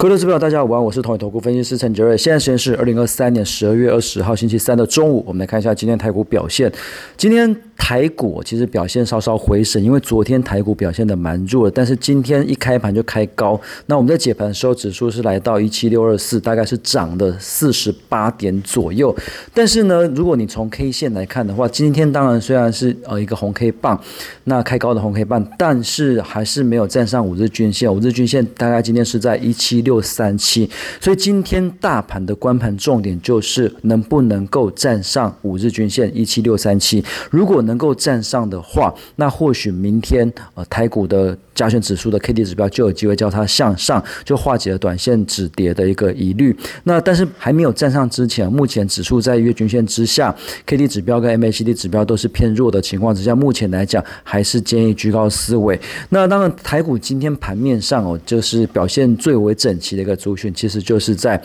各位投资朋友，大家好，我是统一投顾分析师陈杰瑞。现在时间是二零二三年十二月二十号星期三的中午，我们来看一下今天台股表现。今天台股其实表现稍稍回升，因为昨天台股表现的蛮弱，但是今天一开盘就开高。那我们在解盘的时候，指数是来到一七六二四，大概是涨了四十八点左右。但是呢，如果你从 K 线来看的话，今天当然虽然是呃一个红 K 棒，那开高的红 K 棒，但是还是没有站上五日均线。五日均线大概今天是在一七六。六三七，所以今天大盘的关盘重点就是能不能够站上五日均线一七六三七。如果能能够站上的话，那或许明天呃台股的加权指数的 K D 指标就有机会叫它向上，就化解了短线止跌的一个疑虑。那但是还没有站上之前，目前指数在月均线之下，K D 指标跟 M A C D 指标都是偏弱的情况之下，目前来讲还是建议居高思维。那当然台股今天盘面上哦，就是表现最为整。齐的一个族群，其实就是在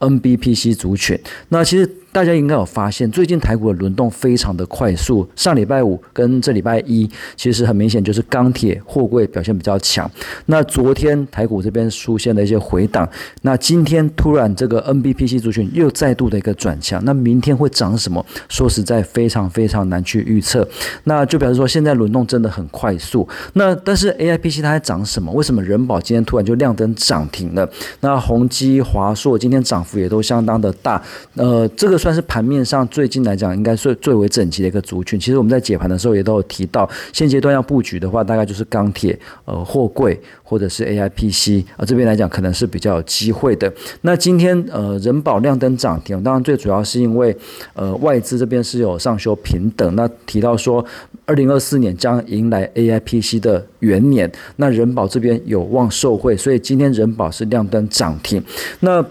NBPC 族群。那其实。大家应该有发现，最近台股的轮动非常的快速。上礼拜五跟这礼拜一，其实很明显就是钢铁、货柜表现比较强。那昨天台股这边出现了一些回档，那今天突然这个 NBPC 族群又再度的一个转强。那明天会涨什么？说实在，非常非常难去预测。那就表示说，现在轮动真的很快速。那但是 AIPC 它在涨什么？为什么人保今天突然就亮灯涨停了？那宏基、华硕今天涨幅也都相当的大。呃，这个。算但是盘面上最近来讲，应该是最为整齐的一个族群。其实我们在解盘的时候也都有提到，现阶段要布局的话，大概就是钢铁、呃货柜或者是 AIPC 啊这边来讲，可能是比较有机会的。那今天呃人保亮灯涨停，当然最主要是因为呃外资这边是有上修平等，那提到说二零二四年将迎来 AIPC 的元年，那人保这边有望受惠，所以今天人保是亮灯涨停。那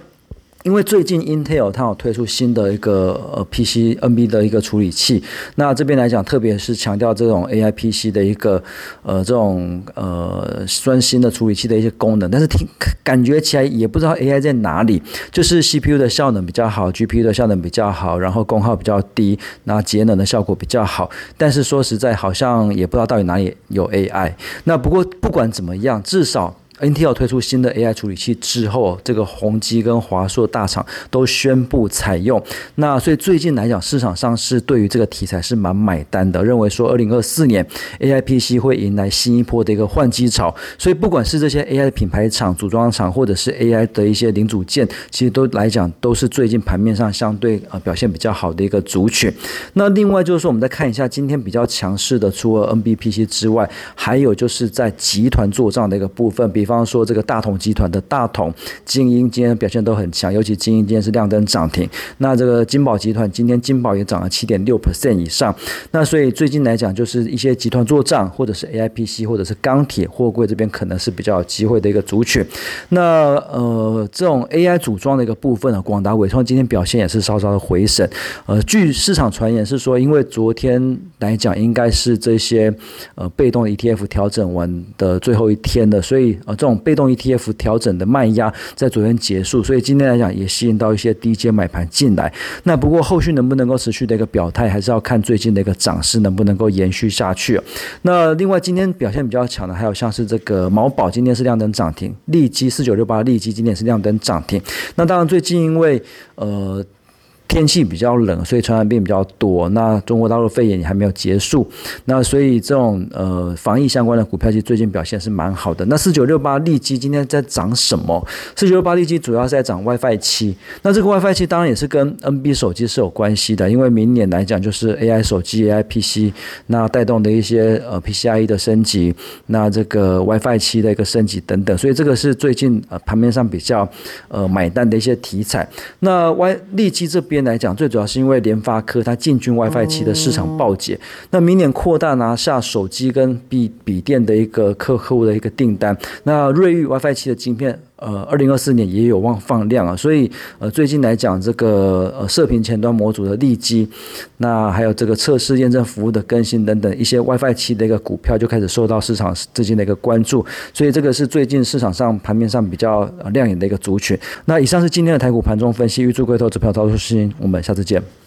因为最近 Intel 它有推出新的一个呃 PCNB 的一个处理器，那这边来讲，特别是强调这种 AI PC 的一个呃这种呃专新的处理器的一些功能，但是听感觉起来也不知道 AI 在哪里，就是 CPU 的效能比较好，GPU 的效能比较好，然后功耗比较低，那节能的效果比较好，但是说实在好像也不知道到底哪里有 AI。那不过不管怎么样，至少。Intel 推出新的 AI 处理器之后，这个宏基跟华硕大厂都宣布采用。那所以最近来讲，市场上是对于这个题材是蛮买单的，认为说二零二四年 AI PC 会迎来新一波的一个换机潮。所以不管是这些 AI 的品牌厂、组装厂，或者是 AI 的一些零组件，其实都来讲都是最近盘面上相对呃表现比较好的一个族群。那另外就是说，我们再看一下今天比较强势的，除了 NBPC 之外，还有就是在集团做账的一个部分，比比方说，这个大同集团的大同、精英今天表现都很强，尤其精英今天是亮灯涨停。那这个金宝集团今天金宝也涨了七点六 percent 以上。那所以最近来讲，就是一些集团做账，或者是 AIPC，或者是钢铁、货柜这边可能是比较有机会的一个族群。那呃，这种 AI 组装的一个部分呢，广达、伟创今天表现也是稍稍的回升。呃，据市场传言是说，因为昨天来讲应该是这些呃被动 ETF 调整完的最后一天的，所以呃。这种被动 ETF 调整的卖压在昨天结束，所以今天来讲也吸引到一些低阶买盘进来。那不过后续能不能够持续的一个表态，还是要看最近的一个涨势能不能够延续下去。那另外今天表现比较强的，还有像是这个毛宝今天是亮灯涨停，利基四九六八利基今天是亮灯涨停。那当然最近因为呃。天气比较冷，所以传染病比较多。那中国大陆肺炎也还没有结束，那所以这种呃防疫相关的股票，其实最近表现是蛮好的。那四九六八利基今天在涨什么？四九六八利基主要是在涨 WiFi 七。那这个 WiFi 七当然也是跟 NB 手机是有关系的，因为明年来讲就是 AI 手机、AI PC，那带动的一些呃 PCIe 的升级，那这个 WiFi 七的一个升级等等，所以这个是最近呃盘面上比较呃买单的一些题材。那 Y 利基这边。来讲，最主要是因为联发科它进军 WiFi 七的市场暴捷，那明年扩大拿下手机跟笔笔电的一个客客户的一个订单，那瑞昱 WiFi 七的晶片，呃，二零二四年也有望放量啊，所以呃，最近来讲，这个呃射频前端模组的利基，那还有这个测试验证服务的更新等等一些 WiFi 七的一个股票就开始受到市场资金的一个关注，所以这个是最近市场上盘面上比较亮眼的一个族群。那以上是今天的台股盘中分析，预祝各位投资朋友操作顺心。我们下次见。